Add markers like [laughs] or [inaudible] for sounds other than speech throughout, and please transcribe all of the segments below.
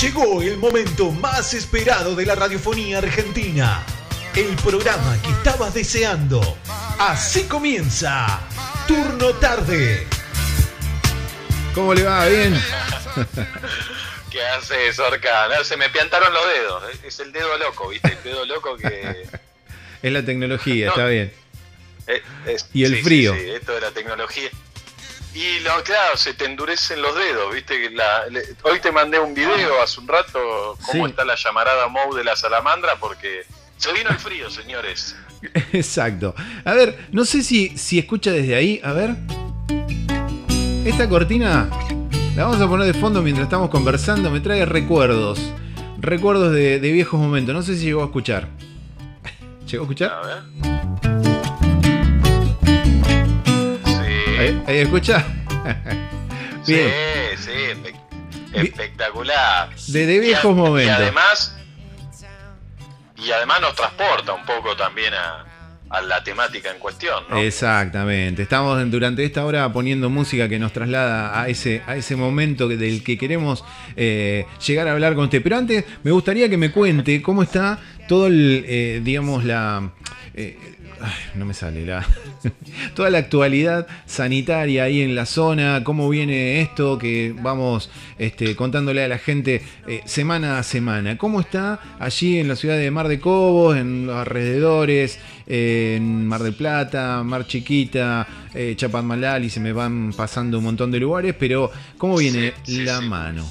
Llegó el momento más esperado de la radiofonía argentina. El programa que estabas deseando. Así comienza. Turno tarde. ¿Cómo le va? ¿Bien? [laughs] ¿Qué haces, Orca? No, se me piantaron los dedos. Es el dedo loco, ¿viste? El dedo loco que. [laughs] es la tecnología, No. está bien. Eh, es- Y el sí, frío. Sí, sí, esto de la tecnología. Y lo, claro, se te endurecen los dedos, ¿viste? Que la- le- hoy te mandé un video hace un rato, cómo Sí. está la llamarada Mou de la salamandra, porque se vino el frío, señores. [laughs] Exacto. A ver, no sé si, si escucha desde ahí. A ver. Esta cortina la vamos a poner de fondo mientras estamos conversando. Me trae recuerdos. Recuerdos de, de viejos momentos. No sé si llegó a escuchar. [laughs] ¿Llegó a A escuchar? ver. ¿Ahí, ahí escucha? [laughs] Bien. Sí, sí, espe- espectacular. De, de Y viejos a- momentos. Y además, y además nos transporta un poco también a, a la temática en cuestión, ¿no? Exactamente. Estamos durante esta hora poniendo música que nos traslada a ese, a ese momento del que queremos eh, llegar a hablar con usted. Pero antes me gustaría que me cuente cómo está todo el, eh, digamos, la... eh, ay, no me sale la... [laughs] toda la actualidad sanitaria ahí en la zona, cómo viene esto que vamos este, contándole a la gente eh, semana a semana. ¿Cómo está allí en la ciudad de Mar de Cobos, en los alrededores, eh, en Mar del Plata, Mar Chiquita, eh, Chapadmalal y se me van pasando un montón de lugares, pero ¿cómo viene Sí, sí, la sí. mano?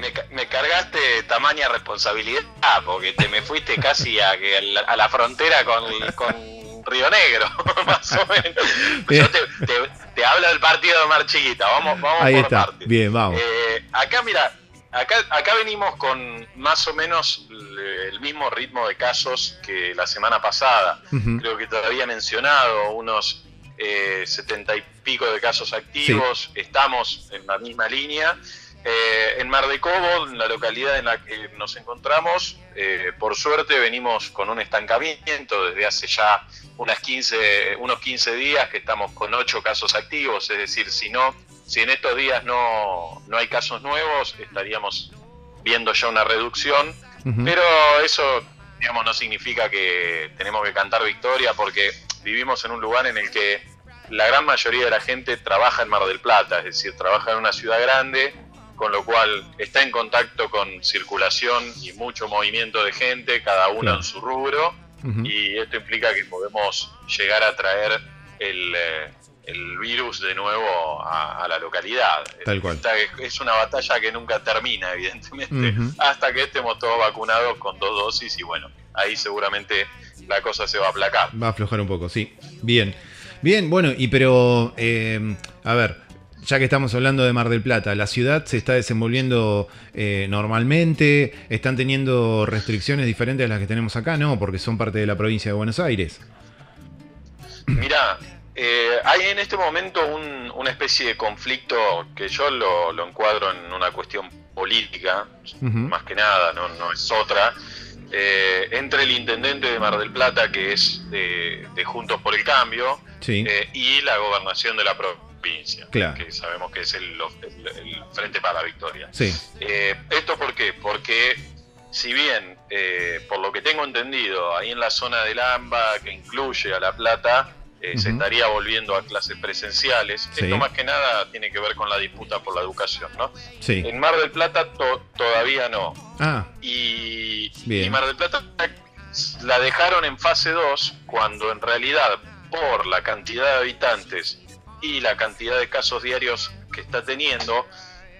Me, me cargaste tamaña responsabilidad porque te me fuiste casi a, que a, la, a la frontera con, con Río Negro, [laughs] más o menos. [laughs] Yo te, te- te hablo del partido de Mar Chiquita, vamos, vamos Ahí por está, partes. bien, vamos. Eh, acá, mira, acá, acá venimos con más o menos el, mismo ritmo de casos que la semana pasada. Creo que te había mencionado unos eh, setenta y pico de casos activos. Estamos en la misma línea. Eh, en Mar de Cobo, en la localidad en la que nos encontramos, eh, por suerte venimos con un estancamiento desde hace ya unas 15, unos 15 días que estamos con 8 casos activos, es decir, si no, si en estos días no, no hay casos nuevos, estaríamos viendo ya una reducción, pero eso, digamos, no significa que tenemos que cantar victoria porque vivimos en un lugar en el que la gran mayoría de la gente trabaja en Mar del Plata, es decir, trabaja en una ciudad grande, con lo cual está en contacto con circulación y mucho movimiento de gente, cada uno Claro. en su rubro, y esto implica que podemos llegar a traer el, eh, el virus de nuevo a, a la localidad. Tal cual. Esta es- una batalla que nunca termina, evidentemente, [laughs] hasta que estemos todos vacunados con dos dosis y bueno, ahí seguramente la cosa se va a aplacar. Va a aflojar un poco, sí. Bien. Bien, bueno, y pero, eh, a ver, ya que estamos hablando de Mar del Plata, ¿la ciudad se está desenvolviendo eh, normalmente? ¿Están teniendo restricciones diferentes a las que tenemos acá? No, porque son parte de la provincia de Buenos Aires. Mira, eh, hay en este momento un- una especie de conflicto que yo lo, lo encuadro en una cuestión política, más que nada, no, no es otra, eh, entre el intendente de Mar del Plata, que es de, de Juntos por el Cambio, Sí, eh, y la gobernación de la provincia, Claro. que sabemos que es el, el- el Frente para la Victoria. sí. Eh, ¿Esto por qué? Porque si bien, eh, por lo que tengo entendido, ahí en la zona del AMBA, que incluye a La Plata, eh, se estaría volviendo a clases presenciales. Sí. Esto más que nada tiene que ver con la disputa por la educación, ¿no? Sí. En Mar del Plata to- todavía no. Ah, Y, Bien. y Mar del Plata la dejaron en fase 2 cuando en realidad por la cantidad de habitantes y la cantidad de casos diarios que está teniendo,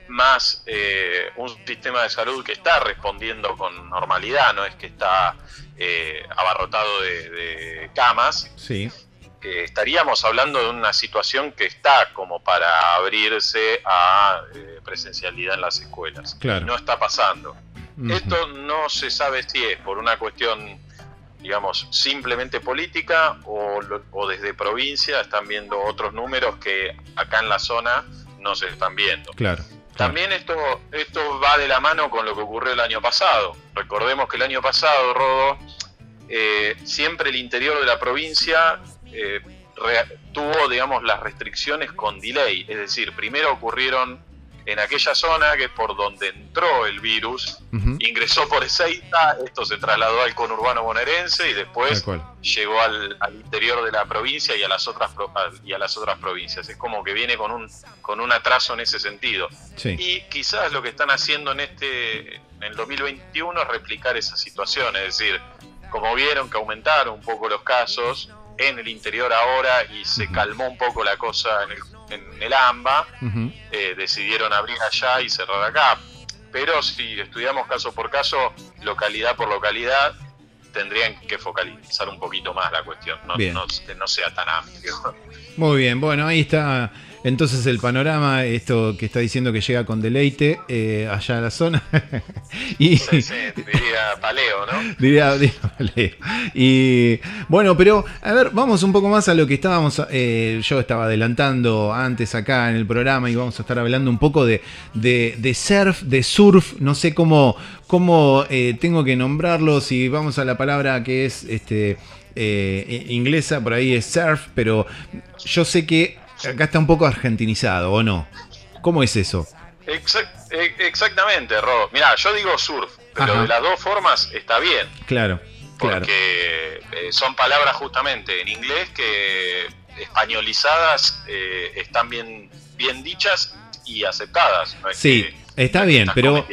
más eh, un sistema de salud que está respondiendo con normalidad, no es que está eh, abarrotado de, de camas, sí. eh, estaríamos hablando de una situación que está como para abrirse a eh, presencialidad en las escuelas. Claro. Y no está pasando. Esto no se sabe si es por una cuestión, digamos, simplemente política o, o desde provincia están viendo otros números que acá en la zona no se están viendo. Claro. También esto, esto va de la mano con lo que ocurrió el año pasado. Recordemos que el año pasado, Rodo, eh, siempre el interior de la provincia eh, re- tuvo, digamos, las restricciones con delay. Es decir, primero ocurrieron en aquella zona, que es por donde entró el virus, ingresó por Ezeiza, esto se trasladó al conurbano bonaerense y después llegó al, al interior de la provincia y a las otras y a las otras provincias. Es como que viene con un con un atraso en ese sentido. Sí. Y quizás lo que están haciendo en este en el 2021 es replicar esa situación, es decir, como vieron que aumentaron un poco los casos en el interior ahora y se calmó un poco la cosa en el, en el AMBA, eh, decidieron abrir allá y cerrar acá. Pero si estudiamos caso por caso, localidad por localidad, tendrían que focalizar un poquito más la cuestión, no sea tan amplio. Muy bien, bueno, ahí está entonces el panorama, esto que está diciendo que llega con deleite eh, allá a la zona. [laughs] y Sí, sí, diría paleo, ¿no? diría, diría Leo. Y bueno, pero a ver, vamos un poco más a lo que estábamos, eh, yo estaba adelantando antes acá en el programa y vamos a estar hablando un poco de, de, de surf, de surf, no sé cómo, cómo eh, tengo que nombrarlo, si vamos a la palabra que es este inglesa, por ahí es surf, pero yo sé que acá está un poco argentinizado, ¿o no? ¿Cómo es eso? Exact- e- exactamente, Ro. Mira, yo digo surf, pero Ajá. de las dos formas está bien, Claro, claro. porque eh, son palabras justamente en inglés que españolizadas eh, están bien, bien dichas y aceptadas. No es Sí, que- está bien, pero-.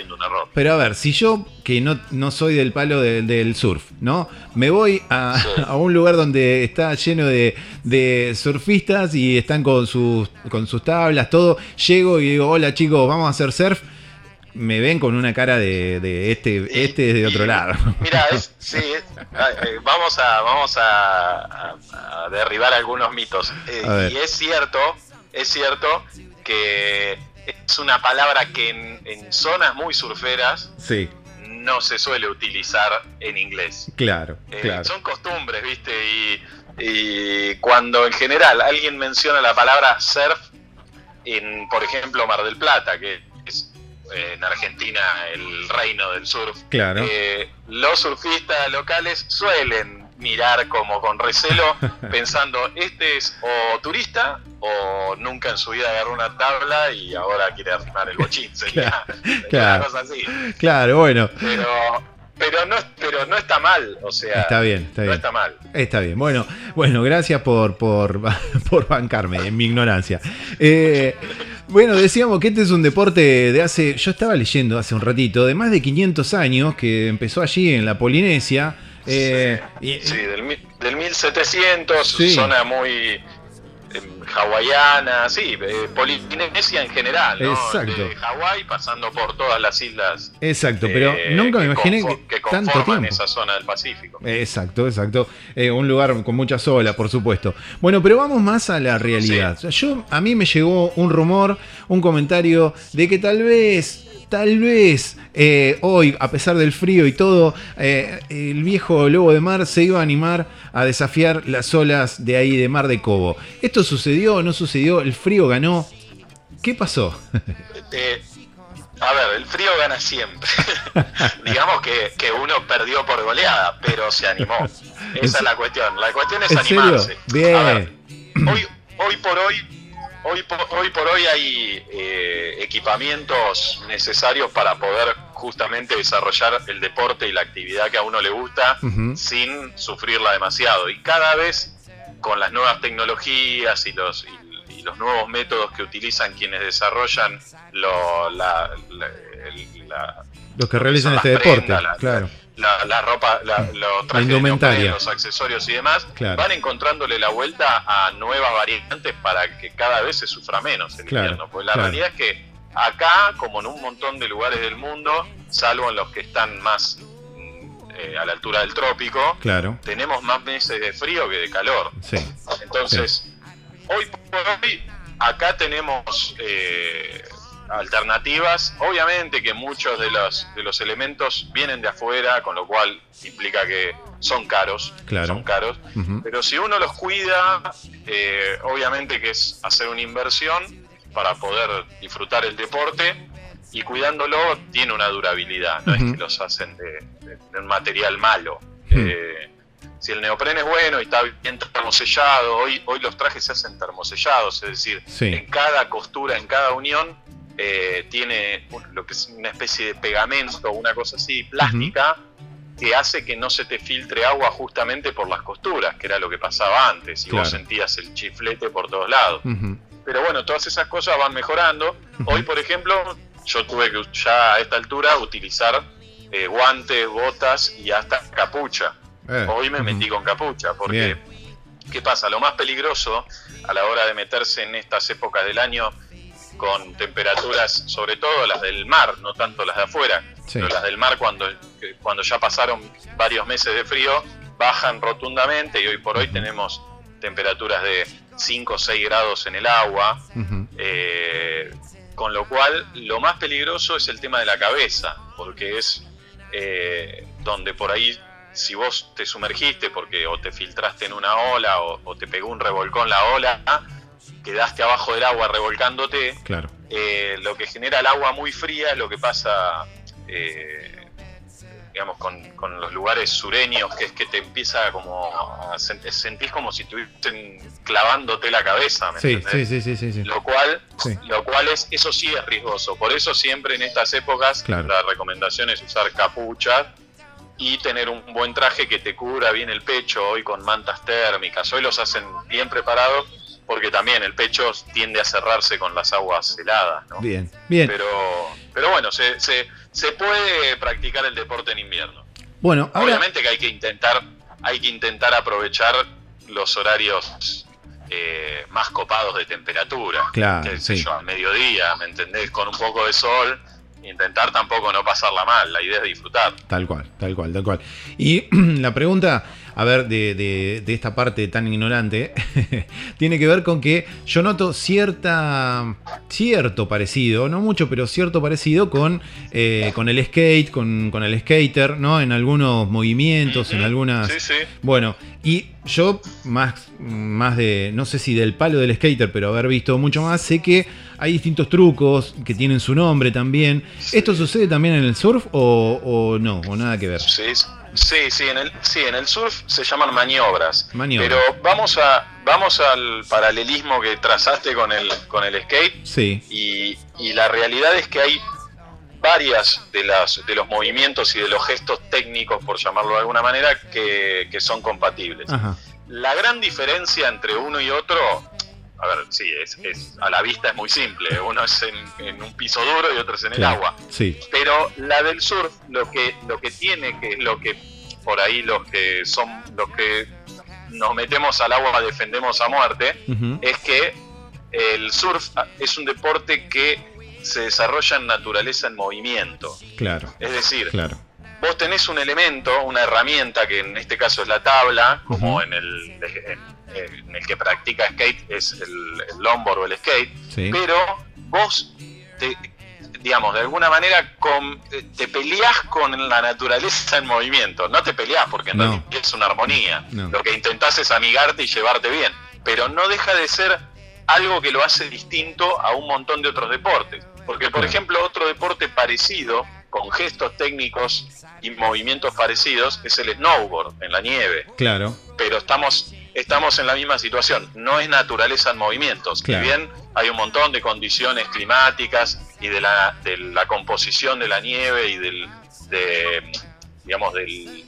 Pero a ver, si yo, que no, no soy del palo de- del surf, ¿no? Me voy a, Sí. a un lugar donde está lleno de, de surfistas y están con sus, con sus tablas, todo. Llego y digo, hola chicos, vamos a hacer surf. Me ven con una cara de, de este, este es de otro Y- lado. Mira, es- sí, es- ah, eh, vamos a vamos a, derribar algunos mitos. Eh, y es cierto, es cierto que es una palabra que en, en zonas muy surferas Sí, no se suele utilizar en inglés. claro, Eh, claro. Son costumbres, ¿viste? Y, y cuando en general alguien menciona la palabra surf, en, por ejemplo, Mar del Plata, que es eh, en Argentina el reino del surf, Claro. eh, los surfistas locales suelen mirar como con recelo, [laughs] pensando, este es o turista o nunca en su vida agarró una tabla y ahora quiere armar el bochín. [laughs] Sería claro. [laughs] una cosa así. Claro, bueno, Pero, pero, no, pero no está mal, o sea, está bien, está no bien. está mal. Está bien. Bueno, bueno, gracias por, por, por bancarme en mi ignorancia. Eh, bueno, decíamos que este es un deporte de hace, yo estaba leyendo hace un ratito, de más de 500 años, que empezó allí en la Polinesia. Eh, y- Sí, del, mi- del 1700, Sí. zona muy em, hawaiana, sí, eh, Polinesia en general, ¿no? Exacto. De Hawái pasando por todas las islas. exacto, pero eh, nunca me imaginé que, que tanto tiempo. esa zona del Pacífico. Exacto, exacto. Eh, un lugar con muchas olas, por supuesto. Bueno, pero vamos más a la realidad. Yo, a mí me llegó un rumor, un comentario de que tal vez, tal vez eh, hoy, a pesar del frío y todo, eh, el viejo lobo de mar se iba a animar a desafiar las olas de ahí de Mar de Cobo. ¿Esto sucedió? ¿No sucedió? ¿El frío ganó? ¿Qué pasó? [laughs] Eh, a ver, el frío gana siempre. [laughs] Digamos que, que uno perdió por goleada, pero se animó. ¿En [laughs] Esa es la cuestión. La cuestión es ¿En serio? animarse. Bien. A ver, hoy, hoy por hoy, hoy por, hoy por hoy hay eh, equipamientos necesarios para poder justamente desarrollar el deporte y la actividad que a uno le gusta sin sufrirla demasiado. Y cada vez con las nuevas tecnologías y los, y, y los nuevos métodos que utilizan quienes desarrollan lo- la, la- que realizan este deporte, claro. La, la ropa, la, de indumentaria. neopreno, los accesorios y demás, Claro. van encontrándole la vuelta a nuevas variantes para que cada vez se sufra menos el Claro, invierno. Porque la claro. realidad es que acá, como en un montón de lugares del mundo, salvo en los que están más mm, eh, a la altura del trópico, Claro, tenemos más meses de frío que de calor. sí. Entonces, hoy por hoy, acá tenemos eh, alternativas. Obviamente que muchos de los, de los elementos vienen de afuera, con lo cual implica que son caros. Claro. Son caros. Pero si uno los cuida, eh, obviamente que es hacer una inversión para poder disfrutar el deporte y cuidándolo tiene una durabilidad, no es que los hacen de, de- de un material malo. Eh, si el neopreno es bueno y está bien termosellado, hoy, hoy los trajes se hacen termosellados, es decir, Sí. en cada costura, en cada unión eh, tiene lo que es una especie de pegamento, una cosa así, plástica, que hace que no se te filtre agua justamente por las costuras, que era lo que pasaba antes, y vos sentías el chiflete por todos lados. Pero bueno, todas esas cosas van mejorando. Hoy, por ejemplo, yo tuve que ya a esta altura utilizar eh, guantes, botas y hasta capucha. Eh, Hoy me metí con capucha, porque ¿qué pasa? Lo más peligroso a la hora de meterse en estas épocas del año con temperaturas, sobre todo las del mar, no tanto las de afuera, pero las del mar cuando, cuando ya pasaron varios meses de frío, bajan rotundamente y hoy por hoy tenemos temperaturas de 5 o 6 grados en el agua, eh, con lo cual lo más peligroso es el tema de la cabeza, porque es eh, donde por ahí si vos te sumergiste porque o te filtraste en una ola o, te pegó un revolcón la ola, quedaste abajo del agua revolcándote, claro. Eh, lo que genera el agua muy fría lo que pasa digamos, con, con, los lugares sureños, que es que te empieza como a sentís como si estuviesen clavándote la cabeza, ¿me sí, sí, sí, sí, sí, Lo cual, lo cual es, eso sí es riesgoso. Por eso siempre en estas épocas la recomendación es usar capucha y tener un buen traje que te cubra bien el pecho, hoy con mantas térmicas, hoy los hacen bien preparados porque también el pecho tiende a cerrarse con las aguas heladas, ¿no? Bien, bien. Pero, pero bueno, se, se se puede practicar el deporte en invierno. Bueno, obviamente que hay que intentar, hay que intentar aprovechar los horarios eh, más copados de temperatura. Claro, al mediodía, ¿me entendés? Con un poco de sol, intentar tampoco no pasarla mal, la idea es disfrutar. Tal cual, tal cual, tal cual. Y [clears throat] la pregunta a ver, de, de, esta parte tan ignorante, [laughs] tiene que ver con que yo noto cierta, cierto parecido, no mucho, pero cierto parecido con, eh, con el skate, con, con, el skater, ¿no? En algunos movimientos, en algunas... Sí, sí. Bueno, y yo más, más de, no sé si del palo del skater, pero haber visto mucho más, sé que hay distintos trucos que tienen su nombre también. ¿Esto sucede también en el surf o, o no? ¿O nada que ver? Sí, Sí, sí, en el, sí, en el surf se llaman maniobras. Pero vamos a vamos al paralelismo que trazaste con el con el skate. Sí. Y, y la realidad es que hay varias de las de los movimientos y de los gestos técnicos, por llamarlo de alguna manera, que, que son compatibles. La gran diferencia entre uno y otro a ver, sí, es, es, a la vista es muy simple. Uno es en, un piso duro y otro es en el agua. Sí. Pero la del surf, lo que, lo que tiene, que es lo que por ahí los que son, los que nos metemos al agua defendemos a muerte, es que el surf es un deporte que se desarrolla en naturaleza en movimiento. Claro. Es decir, claro. vos tenés un elemento, una herramienta, que en este caso es la tabla, como en el en el que practica skate es el, el longboard o el skate, pero vos te, digamos, de alguna manera con, te peleás con la naturaleza en movimiento. No te peleás porque no. es una armonía. Lo que intentás es amigarte y llevarte bien. Pero no deja de ser algo que lo hace distinto a un montón de otros deportes. Porque, por ejemplo, otro deporte parecido, con gestos técnicos y movimientos parecidos, es el snowboard en la nieve. Claro. Pero estamos estamos en la misma situación. No es naturaleza en movimientos. Si bien hay un montón de condiciones climáticas y de la, de la composición de la nieve y del, de, digamos, del,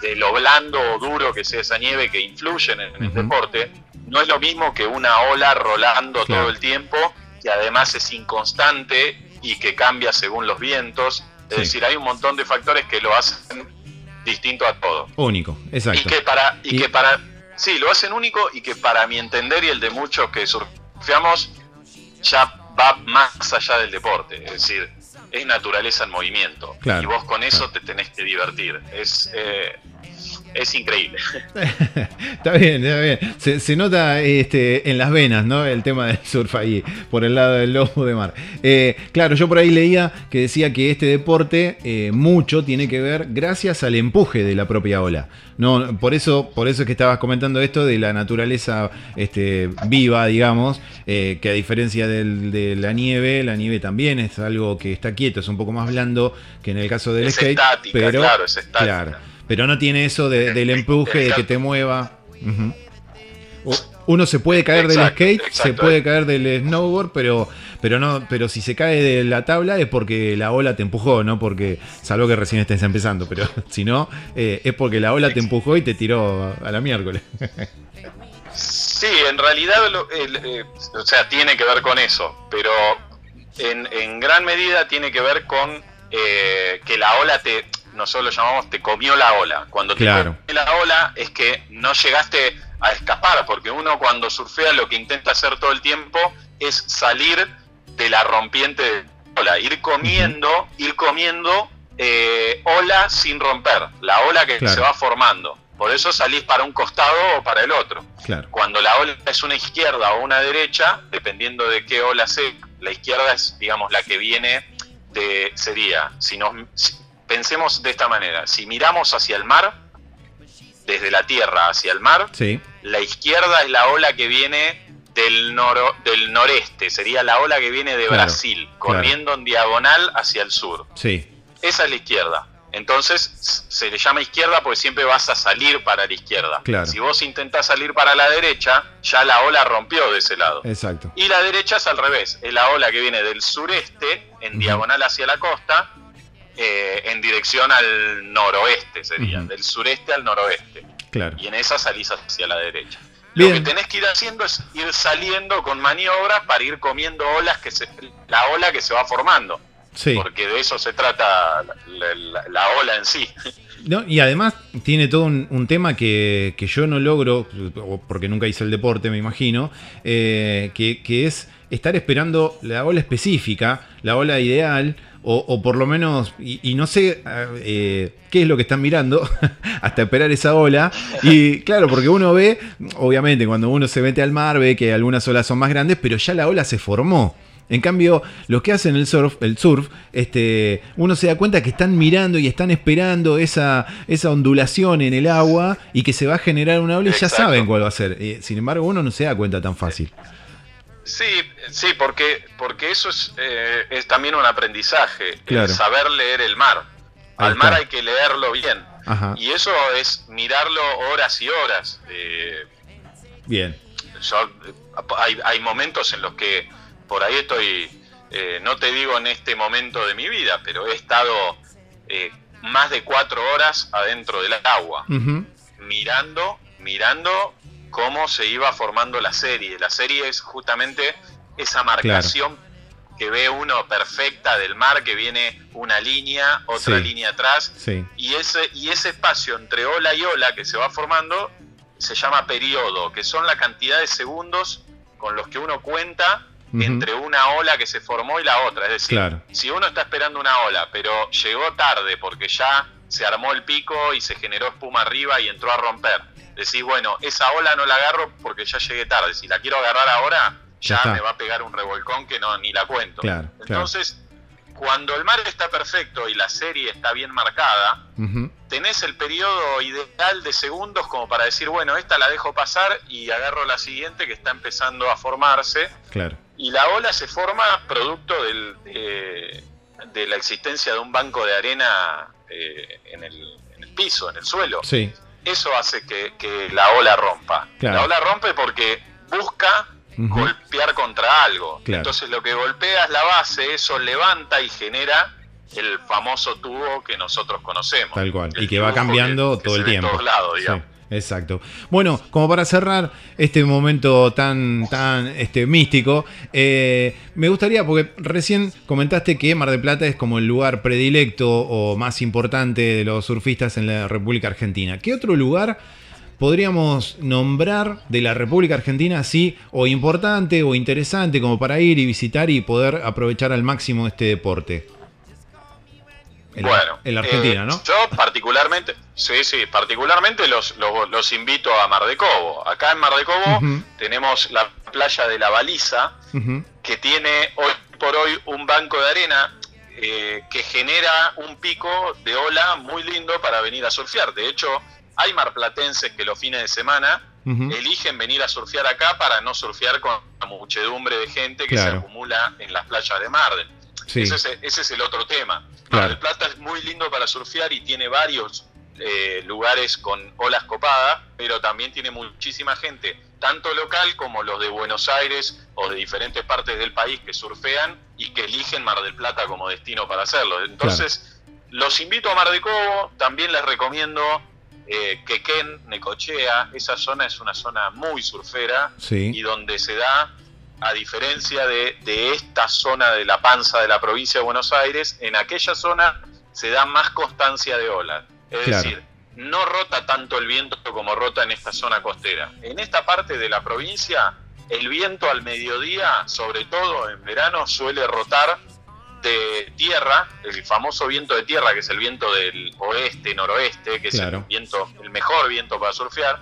de lo blando o duro que sea esa nieve que influyen en, el deporte, no es lo mismo que una ola rolando todo el tiempo, que además es inconstante y que cambia según los vientos. Es decir, hay un montón de factores que lo hacen distinto a todo. Único, exacto. Y que para, y... que para Sí, lo hacen único y que para mi entender y el de muchos que surfeamos ya va más allá del deporte. Es decir, es naturaleza en movimiento. y vos con eso te tenés que divertir. Es, eh, es increíble. [laughs] está bien, está bien. Se, nota este, en las venas, ¿no? El tema del surf ahí, por el lado del lobo de mar. Eh, claro, yo por ahí leía que decía que este deporte eh, mucho tiene que ver gracias al empuje de la propia ola. No, por eso, por eso es que estabas comentando esto de la naturaleza este, viva, digamos, eh, que a diferencia de la nieve, la nieve también es algo que está quieto, es un poco más blando que en el caso del skate. pero, claro, es estática. Pero no tiene eso del empuje, de que te mueva. Uno se puede caer del Exacto, skate, se puede caer del snowboard, pero, pero no, pero si se cae de la tabla es porque la ola te empujó, no porque, salvo que recién estés empezando, pero [laughs] si no, eh, es porque la ola te empujó y te tiró a la miércoles. Sí, en realidad, lo- el- eh, o sea, tiene que ver con eso, pero en, en gran medida tiene que ver con eh, que la ola te, nosotros lo llamamos, te comió la ola. Cuando te Claro. comió la ola es que no llegaste a escapar, porque uno cuando surfea lo que intenta hacer todo el tiempo es salir de la rompiente de la ola, ir comiendo, ir comiendo eh, ola sin romper, la ola que Claro. se va formando. Por eso salís para un costado o para el otro. Claro, Cuando la ola es una izquierda o una derecha, dependiendo de qué ola sea, la izquierda es, digamos, la que viene de, sería, si nos, pensemos de esta manera, si miramos hacia el mar, desde la tierra hacia el mar, sí, la izquierda es la ola que viene del, noro- del noreste, sería la ola que viene de Claro, Brasil, corriendo en diagonal hacia el sur. sí, Esa es la izquierda. Entonces se le llama izquierda porque siempre vas a salir para la izquierda. Claro. Si vos intentás salir para la derecha, ya la ola rompió de ese lado. exacto. Y la derecha es al revés, es la ola que viene del sureste, en diagonal hacia la costa, eh, en dirección al noroeste sería, del sureste al noroeste. Claro. Y en esa salís hacia la derecha. Bien. Lo que tenés que ir haciendo es ir saliendo con maniobras para ir comiendo olas que se, la ola que se va formando Sí. porque de eso se trata la, la- la ola en sí. [laughs] No, y además tiene todo un, un tema que, que yo no logro, porque nunca hice el deporte, me imagino, eh, que, que es estar esperando la ola específica, la ola ideal, o, o por lo menos, y, y no sé eh, qué es lo que están mirando [laughs] hasta esperar esa ola. Y claro, porque uno ve, obviamente, cuando uno se mete al mar, ve que algunas olas son más grandes, pero ya la ola se formó. En cambio, los que hacen el surf, el surf, este, uno se da cuenta que están mirando y están esperando esa, esa ondulación en el agua y que se va a generar una ola y ya saben cuál va a ser. Eh, sin embargo, uno no se da cuenta tan fácil. Sí, sí, porque, porque eso es, eh, es también un aprendizaje, Claro. el saber leer el mar. Ahí Al mar hay que leerlo bien. Ajá. Y eso es mirarlo horas y horas. Eh, Bien. yo, hay, hay momentos en los que por ahí estoy, eh, no te digo en este momento de mi vida, pero he estado eh, más de cuatro horas adentro del agua. Mirando, mirando cómo se iba formando la serie. La serie es justamente esa marcación que ve uno perfecta del mar, que viene una línea, otra Sí. línea atrás, Sí. y ese, y ese espacio entre ola y ola que se va formando se llama periodo, que son la cantidad de segundos con los que uno cuenta entre una ola que se formó y la otra. Es decir, Claro. si uno está esperando una ola, pero llegó tarde porque ya se armó el pico y se generó espuma arriba y entró a romper, decís, bueno, esa ola no la agarro porque ya llegué tarde. Si la quiero agarrar ahora, Ya me va a pegar un revolcón que no ni la cuento. Claro, claro. Entonces, cuando el mar está perfecto y la serie está bien marcada, tenés el periodo ideal de segundos como para decir, bueno, esta la dejo pasar y agarro la siguiente que está empezando a formarse. Claro. Y la ola se forma producto del, de, de la existencia de un banco de arena eh, en, el, en el piso, en el suelo. Sí. Eso hace que, que la ola rompa. Claro. La ola rompe porque busca golpear contra algo. Claro. Entonces lo que golpea es la base, eso levanta y genera el famoso tubo que nosotros conocemos. Tal cual. El Y que va cambiando que- todo el tiempo. todos lados, Sí, digamos. Exacto. Bueno, como para cerrar este momento tan, tan este, místico, eh, me gustaría, porque recién comentaste que Mar del Plata es como el lugar predilecto o más importante de los surfistas en la República Argentina. ¿Qué otro lugar podríamos nombrar de la República Argentina así, o importante o interesante, como para ir y visitar y poder aprovechar al máximo este deporte? En bueno, en la Argentina, eh, ¿no? Yo particularmente, sí, sí, particularmente los, los, los invito a Mar de Cobo. Acá en Mar de Cobo tenemos la playa de la Baliza, que tiene hoy por hoy un banco de arena eh, que genera un pico de ola muy lindo para venir a surfear. De hecho, hay marplatenses que los fines de semana eligen venir a surfear acá para no surfear con la muchedumbre de gente que Claro. se acumula en las playas de Marden. Sí. Ese, es, ese es el otro tema. Claro. Mar del Plata es muy lindo para surfear y tiene varios eh, lugares con olas copadas, pero también tiene muchísima gente tanto local como los de Buenos Aires o de diferentes partes del país que surfean y que eligen Mar del Plata como destino para hacerlo. Entonces, los invito a Mar de Cobo, también les recomiendo eh, Quequén, Necochea, esa zona es una zona muy surfera y donde se da, a diferencia de, esta zona de la panza de la provincia de Buenos Aires, en aquella zona se da más constancia de olas. Es decir, no rota tanto el viento como rota en esta zona costera. En esta parte de la provincia, el viento al mediodía, sobre todo en verano, suele rotar de tierra, el famoso viento de tierra, que es el viento del oeste, noroeste, que es el viento, el mejor viento para surfear,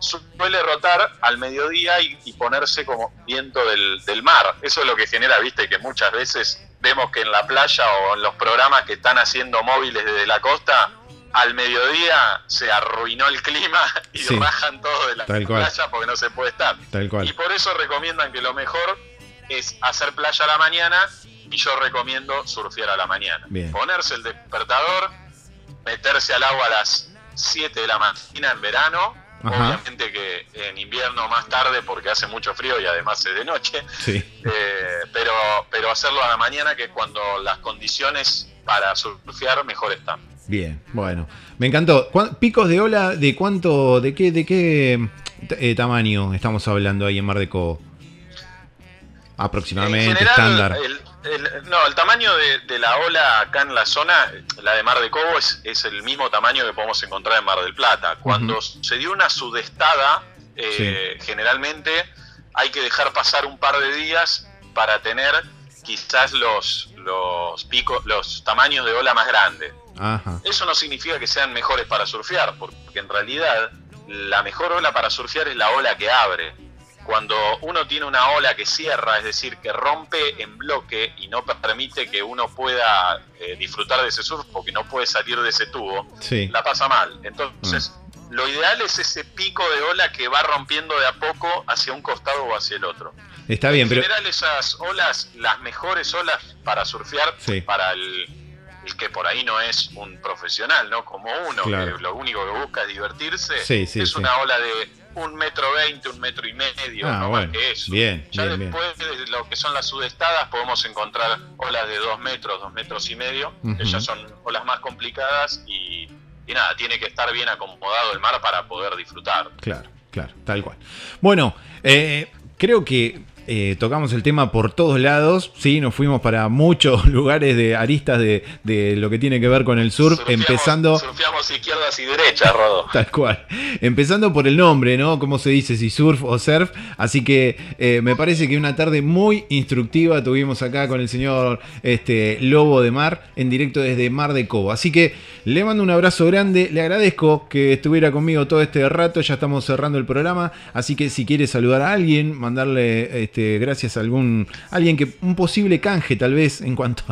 suele rotar al mediodía y, ponerse como viento del, del, mar. Eso es lo que genera, viste, que muchas veces vemos que en la playa o en los programas que están haciendo móviles desde la costa, al mediodía se arruinó el clima [laughs] y bajan todo de la playa porque no se puede estar. Y por eso recomiendan que lo mejor es hacer playa a la mañana y yo recomiendo surfear a la mañana. Ponerse el despertador, meterse al agua a las 7 de la mañana en verano, obviamente que en invierno más tarde porque hace mucho frío y además es de noche, eh, pero, pero hacerlo a la mañana que cuando las condiciones para surfear mejor están. Bien, bueno, me encantó. ¿Picos de ola de cuánto, de qué, de qué eh, tamaño estamos hablando ahí en Mar de Cobo? Aproximadamente, estándar no, el tamaño de, la ola acá en la zona, la de Mar de Cobo, es, el mismo tamaño que podemos encontrar en Mar del Plata. Cuando se dio una sudestada, eh, generalmente hay que dejar pasar un par de días para tener quizás los, los picos, los tamaños de ola más grandes. Eso no significa que sean mejores para surfear, porque en realidad la mejor ola para surfear es la ola que abre cuando uno tiene una ola que cierra, es decir, que rompe en bloque y no permite que uno pueda eh, disfrutar de ese surf porque no puede salir de ese tubo, la pasa mal. Entonces, mm. lo ideal es ese pico de ola que va rompiendo de a poco hacia un costado o hacia el otro. Está bien, en general esas olas, las mejores olas para surfear, para el, que por ahí no es un profesional, ¿no? Como uno, que lo único que busca es divertirse, es una ola de un metro veinte, un metro y medio, ah, no más que eso. Bien, ya después de lo que son las sudestadas podemos encontrar olas de dos metros, dos metros y medio, que ya son olas más complicadas y, nada, tiene que estar bien acomodado el mar para poder disfrutar. Claro, claro, tal cual. Bueno, eh, creo que eh, tocamos el tema por todos lados, sí, nos fuimos para muchos [laughs] lugares de aristas de, lo que tiene que ver con el surf, empezando... Surfeamos izquierdas y derechas, Rodo. [laughs] Tal cual. Empezando por el nombre, ¿no? ¿Cómo se dice? Si surf o surf. Así que eh, me parece que una tarde muy instructiva tuvimos acá con el señor este, Lobo de Mar, en directo desde Mar de Cobo. Así que le mando un abrazo grande, le agradezco que estuviera conmigo todo este rato, ya estamos cerrando el programa, así que si quiere saludar a alguien, mandarle... Este, gracias a algún alguien que un posible canje tal vez en cuanto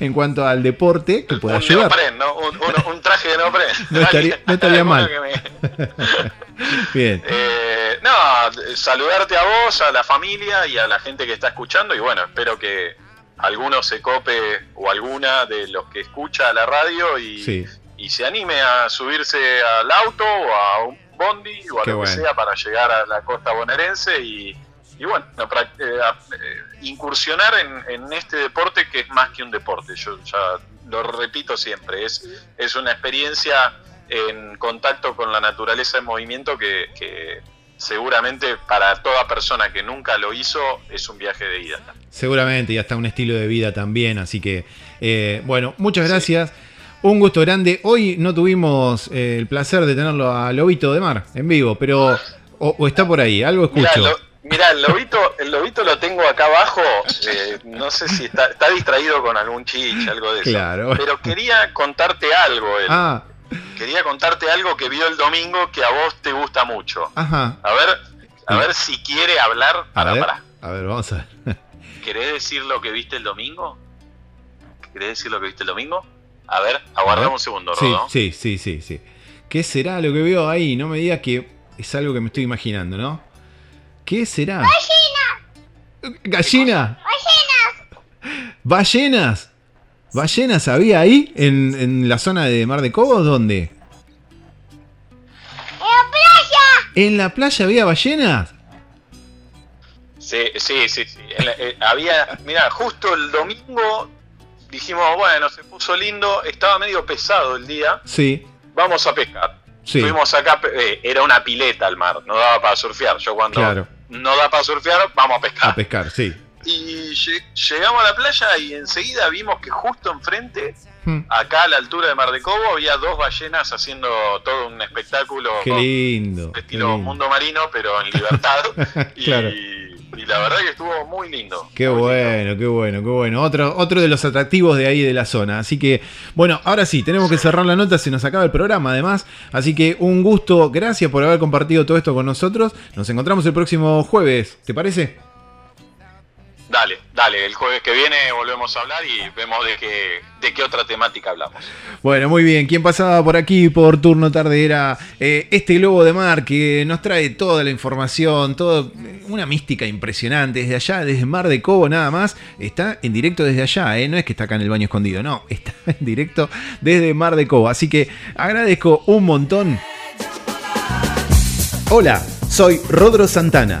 en cuanto al deporte que pueda ayudar. Un, [laughs] traje de neopren. no estaría, [laughs] mal. [laughs] Bien. Eh, no, saludarte a vos, a la familia y a la gente que está escuchando y bueno, espero que alguno se cope o alguna de los que escucha la radio y, y se anime a subirse al auto o a un bondi o a lo que sea para llegar a la costa bonaerense y, y bueno, eh, eh, incursionar en, este deporte que es más que un deporte, yo ya lo repito siempre, es, es una experiencia en contacto con la naturaleza en movimiento que, seguramente para toda persona que nunca lo hizo es un viaje de ida. Seguramente, y hasta un estilo de vida también, así que eh, bueno, muchas gracias. Un gusto grande. Hoy no tuvimos el placer de tenerlo a Lobito de Mar en vivo, pero o, está por ahí, algo escucho. El lobito, el lobito lo tengo acá abajo. Eh, no sé si está, está, distraído con algún chich, algo de eso. Claro. Pero quería contarte algo. Él. Ah. Quería contarte algo que vio el domingo que a vos te gusta mucho. Ajá. A ver, a ver si quiere hablar. A ver, a ver, vamos a ver. ¿Querés decir lo que viste el domingo? ¿Querés decir lo que viste el domingo? A ver, aguardamos un segundo, Rodo. Sí, sí, sí, sí, sí. ¿Qué será lo que veo ahí? No me digas que es algo que me estoy imaginando, ¿no? ¿Qué será? ¡Gallina! ¿Gallina? ¡Ballenas! ¿Ballenas? ¿Ballenas había ahí? ¿En, en la zona de Mar de Cobos? ¿Dónde? ¡En la playa! ¿En la playa había ballenas? Sí, sí, sí. sí. La- eh, había, mira, justo el domingo dijimos, bueno, se puso lindo, estaba medio pesado el día, Sí, vamos a pescar. Sí. Fuimos acá, eh, era una pileta al mar, no daba para surfear. Yo cuando Claro. no da para surfear, vamos a pescar. A pescar, sí. y lle- llegamos a la playa y enseguida vimos que justo enfrente, Hmm, acá a la altura de Mar de Cobo, había dos ballenas haciendo todo un espectáculo Qué con lindo. qué estilo lindo. mundo marino, pero en libertad. [laughs] Claro. y la verdad que estuvo muy lindo. Qué muy lindo. bueno, qué bueno, qué bueno. Otro, otro de los atractivos de ahí de la zona. Así que, bueno, ahora sí, tenemos que cerrar la nota, se nos acaba el programa además. Así que un gusto, gracias por haber compartido todo esto con nosotros. Nos encontramos el próximo jueves, ¿te parece? Dale, dale, el jueves que viene volvemos a hablar y vemos de qué, de qué otra temática hablamos. Bueno, muy bien. Quien pasaba por aquí por turno tarde era eh, este globo de mar que nos trae toda la información, toda una mística impresionante desde allá, desde Mar de Cobo nada más. Está en directo desde allá, ¿eh? no es que está acá en el baño escondido, no, [laughs] está en directo desde Mar de Cobo. Así que agradezco un montón. Hola, soy Rodro Santana